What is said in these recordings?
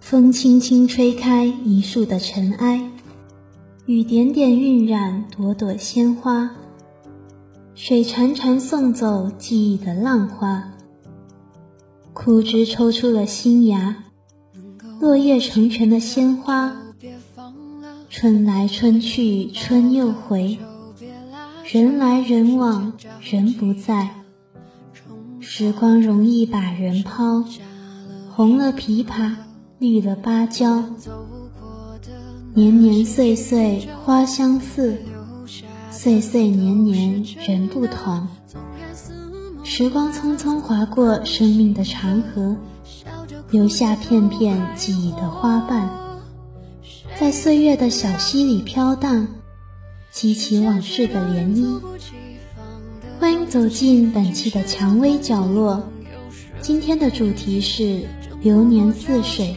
风轻轻吹开一树的尘埃，雨点点晕染朵朵鲜花，水潺潺送走记忆的浪花。枯枝抽出了新芽，落叶成全的鲜花。春来春去春又回，人来人往人不在。时光容易把人抛，红了枇杷。绿了芭蕉，年年岁岁花相似，岁岁年年人不同。时光匆匆划过生命的长河，留下片片记忆的花瓣，在岁月的小溪里飘荡，激起往事的涟漪。欢迎走进本期的蔷薇角落，今天的主题是流年似水。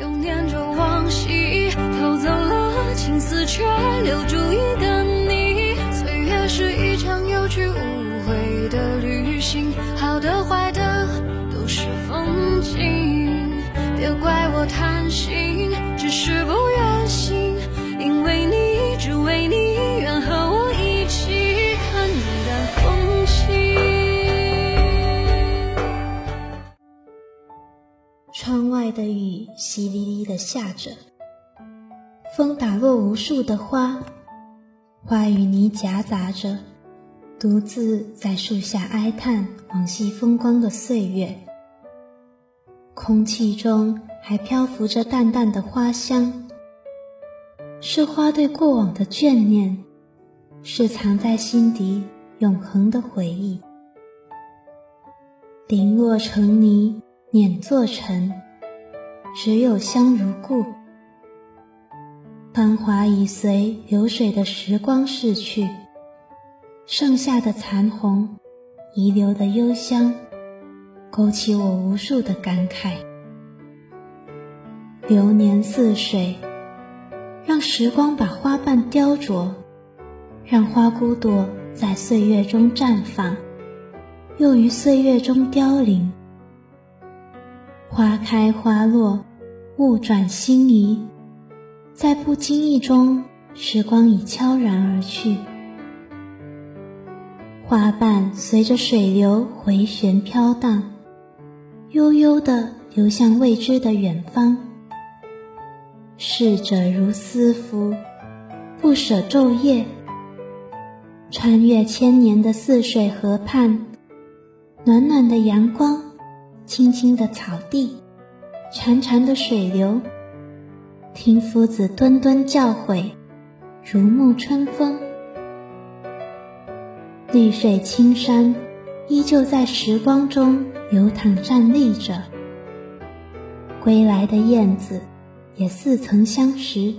又念着往昔，偷走了青丝却留住一个你，岁月是一场有去无回的旅行，好的坏的都是风景，别怪我贪心，外的雨淅沥沥的下着。风打落无数的花，花与泥夹杂着，独自在树下哀叹往昔风光的岁月。空气中还漂浮着淡淡的花香，是花对过往的眷念，是藏在心底永恒的回忆。零落成泥，碾作尘，只有香如故。繁华已随流水的时光逝去，剩下的残红，遗留的幽香，勾起我无数的感慨。流年似水，让时光把花瓣雕琢，让花骨朵在岁月中绽放，又于岁月中凋零。花开花落，物转星移。在不经意中，时光已悄然而去，花瓣随着水流回旋飘荡，悠悠地流向未知的远方。逝者如斯夫，不舍昼夜，穿越千年的似水河畔，暖暖的阳光，青青的草地，潺潺的水流。听夫子敦敦教诲，如沐春风。绿水青山依旧在时光中流淌站立着。归来的燕子也似曾相识，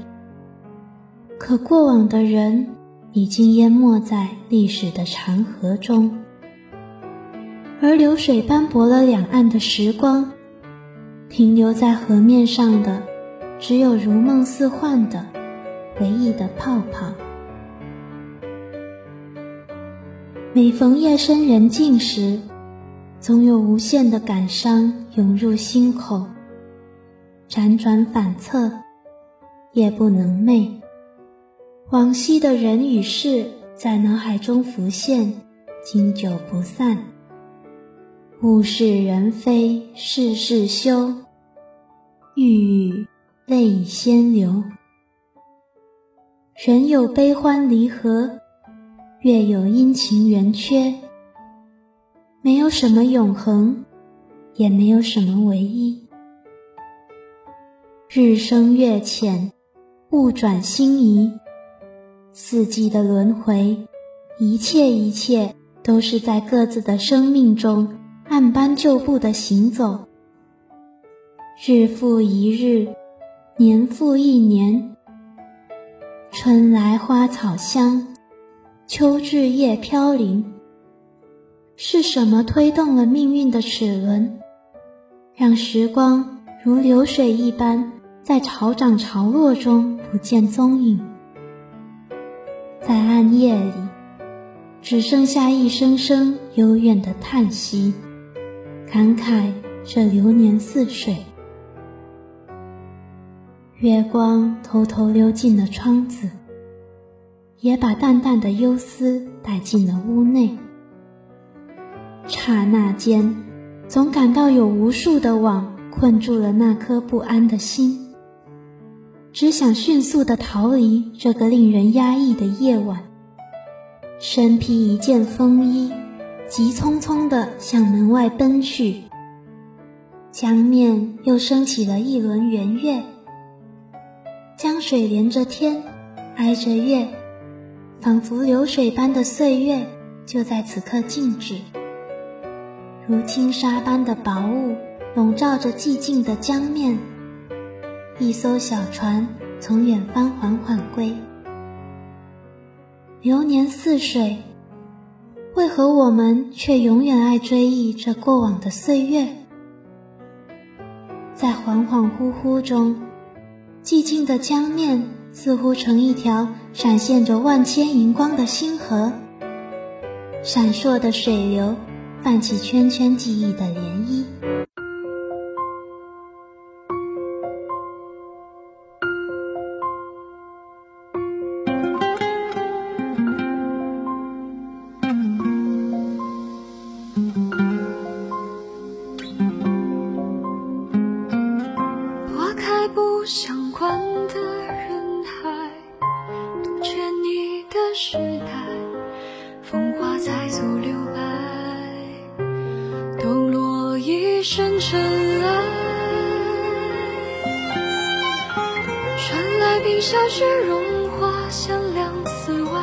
可过往的人已经淹没在历史的长河中，而流水斑驳了两岸的时光，停留在河面上的。只有如梦似幻的回忆的泡泡。每逢夜深人静时，总有无限的感伤涌入心口，辗转反侧，夜不能寐。往昔的人与事在脑海中浮现，经久不散。物是人非事事休，欲语。泪先流，人有悲欢离合，月有阴晴圆缺。没有什么永恒，也没有什么唯一。日升月浅，物转星移，四季的轮回，一切一切都是在各自的生命中按班就步的行走。日复一日。年复一年，春来花草香，秋至叶飘零。是什么推动了命运的齿轮，让时光如流水一般，在潮涨潮落中不见踪影？在暗夜里，只剩下一声声悠远的叹息，感慨这流年似水，月光偷偷溜进了窗子，也把淡淡的忧思带进了屋内。刹那间，总感到有无数的网困住了那颗不安的心，只想迅速的逃离这个令人压抑的夜晚。身披一件风衣，急匆匆地向门外奔去。江面又升起了一轮圆月，江水连着天，挨着月，仿佛流水般的岁月就在此刻静止，如轻纱般的薄雾笼罩着寂静的江面。一艘小船从远方缓缓归。流年似水，为何我们却永远爱追忆这过往的岁月？在恍恍惚惚中，寂静的江面似乎成一条闪现着万千荧光的星河，闪烁的水流泛起圈圈记忆的涟漪。宽的人海，独缺你的时代。风花再足留白，抖落一身尘埃。传来冰消雪融化，向两寺外，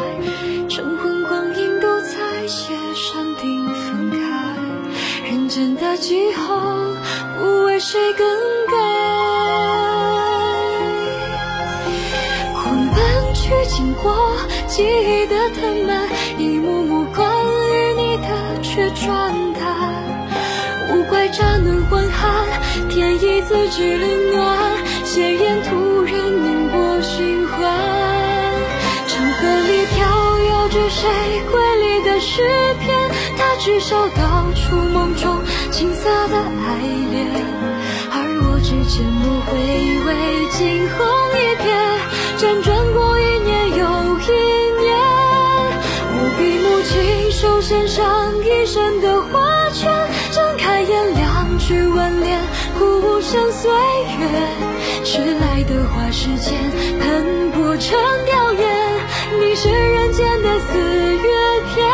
晨昏光影都在雪山顶分开。人间的气候，不为谁更。记忆的藤蔓，一幕幕关于你的却转淡。无怪乍暖还寒，天意自知冷暖，鲜艳突然念过循环。长河里飘摇着谁瑰丽的诗篇？他至少道出梦中青涩的爱恋，而我只缄默回味惊鸿一瞥，辗转过一年又一。手献上一生的花圈。去挽联，孤身岁月，迟来的花时间，喷薄成吊唁。你是人间的四月天，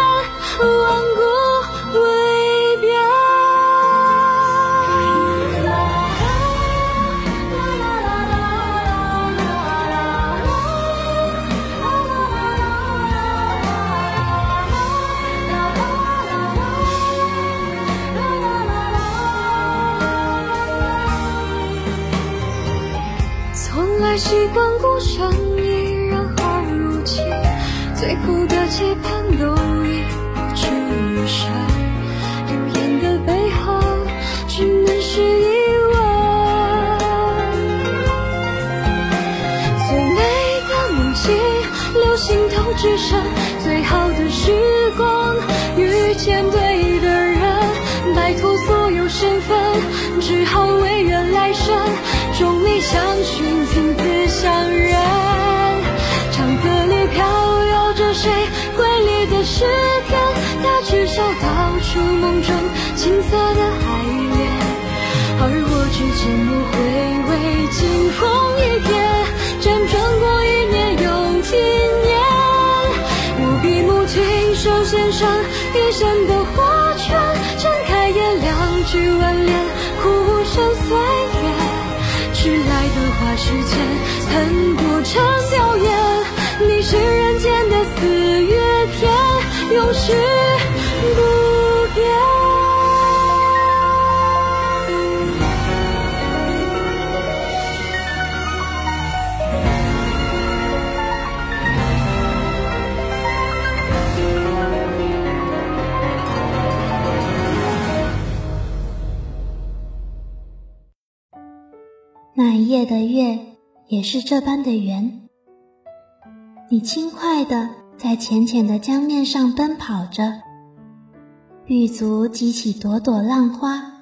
只剩最好的时光。遇见对的人，摆脱所有身份，只好唯愿来生，众里相寻。相认，长河里飘摇着谁瑰丽的诗篇？他至少道出梦中青涩的爱恋，而我只缄默那一夜的月。也是这般的圆。你轻快的在浅浅的江面上奔跑着，玉足激起朵朵浪花，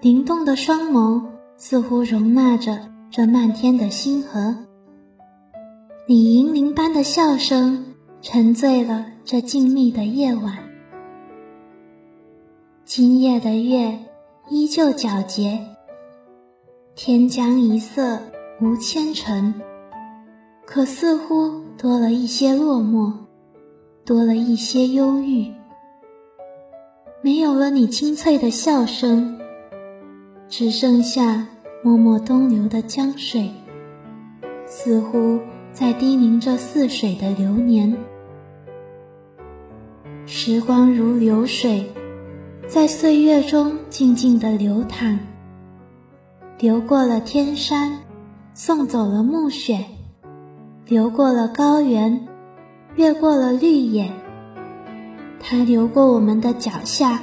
灵动的双眸似乎容纳着这漫天的星河。你银铃般的笑声沉醉了这静谧的夜晚。今夜的月依旧皎洁，天将一色无纤尘，可似乎多了一些落寞，多了一些忧郁。没有了你清脆的笑声，只剩下默默东流的江水，似乎在低吟着似水的流年。时光如流水。在岁月中静静的流淌，流过了天山，送走了暮雪；流过了高原，越过了绿野。它流过我们的脚下，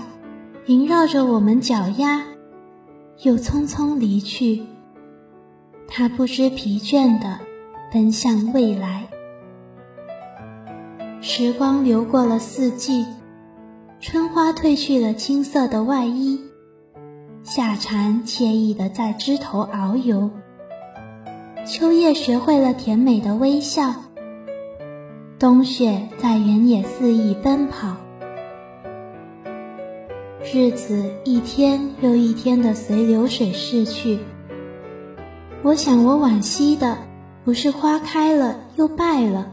萦绕着我们脚丫，又匆匆离去。它不知疲倦地奔向未来。时光流过了四季。春花褪去了青色的外衣，夏蝉惬意地在枝头遨游。秋叶学会了甜美的微笑，冬雪在原野肆意奔跑。日子一天又一天的随流水逝去。我想，我惋惜的不是花开了又败了，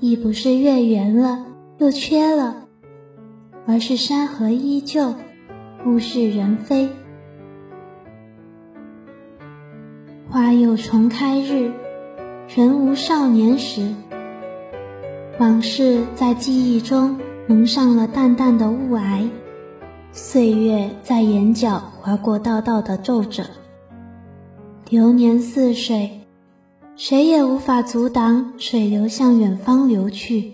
亦不是月圆了又缺了。而是山河依旧，物是人非。花有重开日，人无少年时。往事在记忆中蒙上了淡淡的雾霭，岁月在眼角划过道道的皱褶。流年似水，谁也无法阻挡水流向远方流去。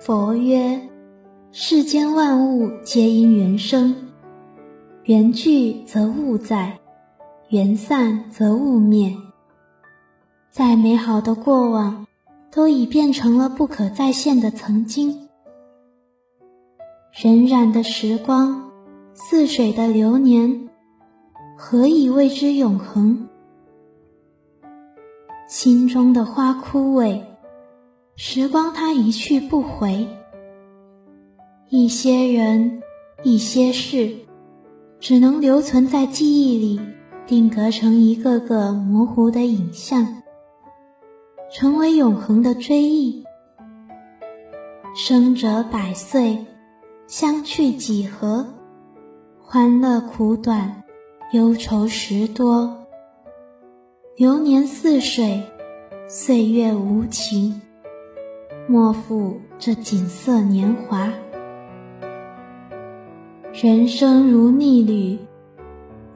佛曰。世间万物皆因缘生，缘聚则物在，缘散则物灭。再美好的过往，都已变成了不可再现的曾经。荏苒的时光，似水的流年，何以谓之永恒？心中的花枯萎，时光它一去不回。一些人，一些事，只能留存在记忆里，定格成一个个模糊的影像，成为永恒的追忆。生者百岁，相去几何？欢乐苦短，忧愁时多。流年似水，岁月无情，莫负这锦瑟年华。人生如逆旅，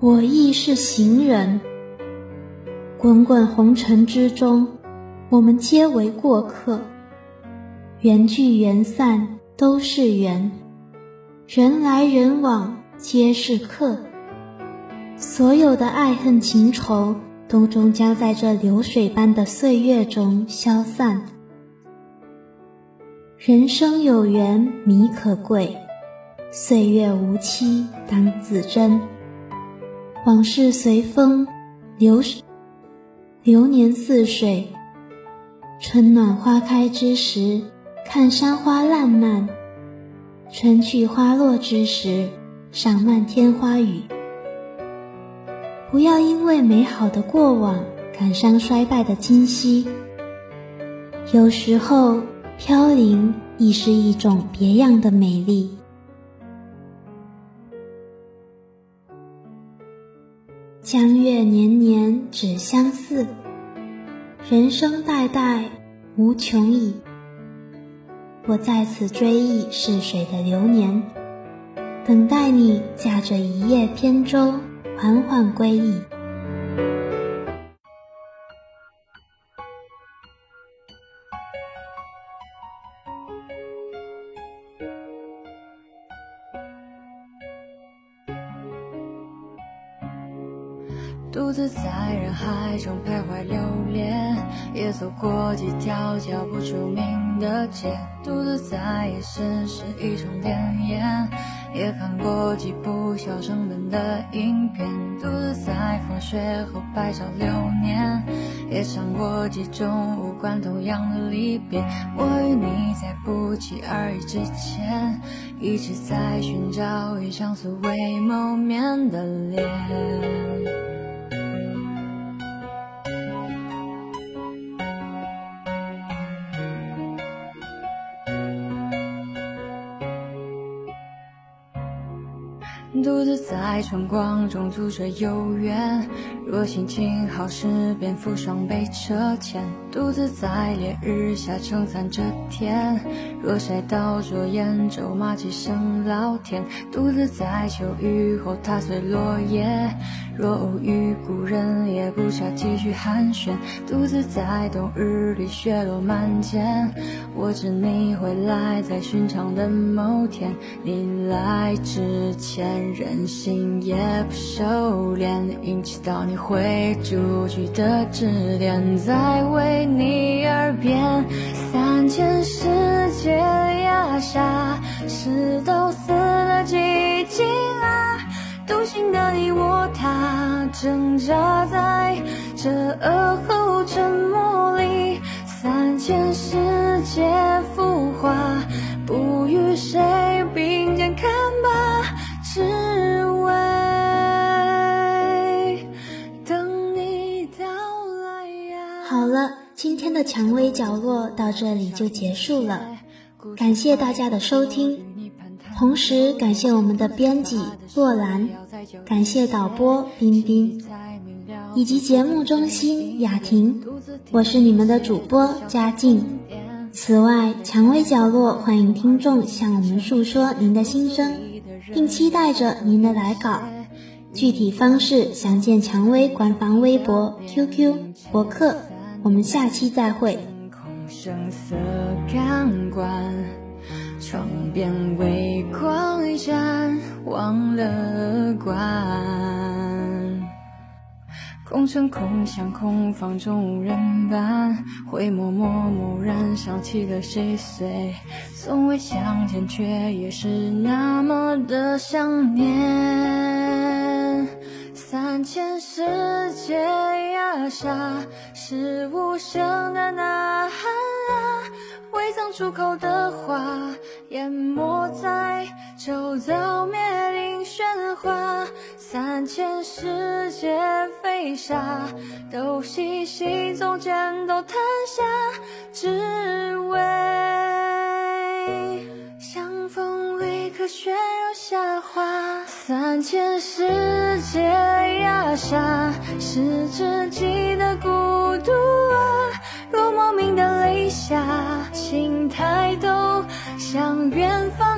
我亦是行人。滚滚红尘之中，我们皆为过客。缘聚缘散都是缘，人来人往皆是客。所有的爱恨情仇，都终将在这流水般的岁月中消散。人生有缘弥可贵。岁月无期当自珍，往事随风流，流年似水。春暖花开之时，看山花烂漫；春去花落之时，赏漫天花雨。不要因为美好的过往，感伤衰败的今夕。有时候，飘零亦是一种别样的美丽。江月年年只相似，人生代代无穷已。我在此追忆逝水的流年，等待你驾着一叶扁舟缓缓归矣。人海中徘徊流连，也走过几条叫不出名的街。独自在夜深是一种典谳，也看过几部小成本的影片，独自在风雪后白首流年，也尝过几种无关痛痒的离别。我与你在不期而遇之前，一直在寻找一张素未谋面的脸。独自在春光中租着游园，若心情好时便扶双背车前，独自在烈日下撑伞遮天，若晒到左眼咒骂几声老天，独自在秋雨后踏碎落叶，若偶遇故人也不差几句寒暄，独自在冬日里雪落满肩，我知你会来在寻常的某天，你来之前。任性也不收敛，硬气到你会出句的指点，在为你而变。三千世界压下，是都死的寂静啊！独行的你我他，挣扎在这恶后沉默里。三千世界浮华，不与谁并肩看吧。今天的蔷薇角落到这里就结束了，感谢大家的收听，同时感谢我们的编辑洛兰，感谢导播冰冰，以及节目中心雅婷，我是你们的主播佳静。此外，蔷薇角落欢迎听众向我们诉说您的心声。并期待着您的来稿，具体方式详见蔷薇官方微博、QQ、博客。我们下期再会。声色感官窗边微光一盏，忘了关。空城空巷空房中无人伴，回眸默蓦然想起了谁碎，从未相见却也是那么的想念。三千世界压下，是无声的呐喊啊，未曾出口的话，淹没在周遭灭顶喧哗。三千世界飞沙，都细细从肩都弹下，只为相逢一刻雪如夏花。三千世界下，是自己的孤独啊。如莫名的泪下，请抬头向远方。